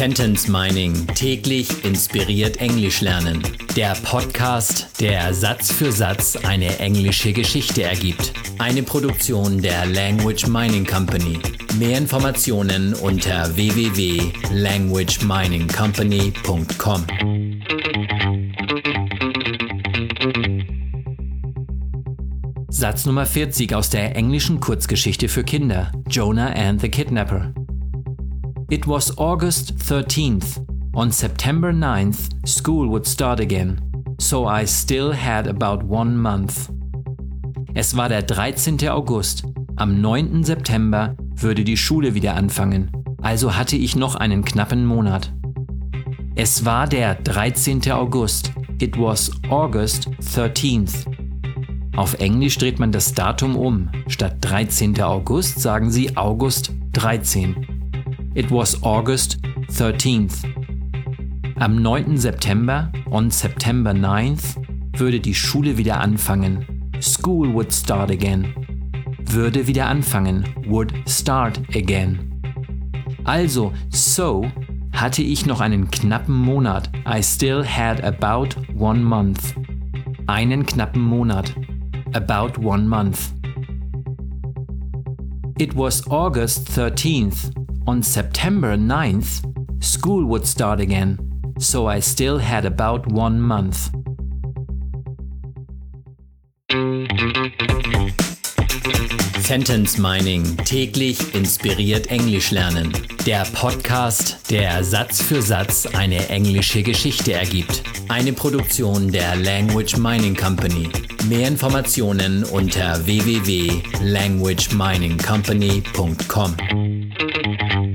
Sentence Mining täglich inspiriert Englisch lernen. Der Podcast, der Satz für Satz eine englische Geschichte ergibt. Eine Produktion der Language Mining Company. Mehr Informationen unter www.languageminingcompany.com. Satz Nummer 40 aus der englischen Kurzgeschichte für Kinder Jonah and the Kidnapper. It was August 13th. On September 9th, school would start again, so I still had about one month. Es war der 13. August. Am 9. September würde die Schule wieder anfangen, also hatte ich noch einen knappen Monat. Es war der 13. August. It was August 13th. Auf Englisch dreht man das Datum um. Statt 13. August sagen sie August 13. It was August 13th. Am 9. September, on September 9th, würde die Schule wieder anfangen. School would start again. Würde wieder anfangen. Would start again. Also, so hatte ich noch einen knappen Monat. I still had about one month. Einen knappen Monat. About one month. It was August 13th. On September 9th, school would start again, so I still had about one month. Sentence Mining täglich inspiriert Englisch lernen. Der Podcast, der Satz für Satz eine englische Geschichte ergibt. Eine Produktion der Language Mining Company. Mehr Informationen unter www.languageminingcompany.com. Thank you.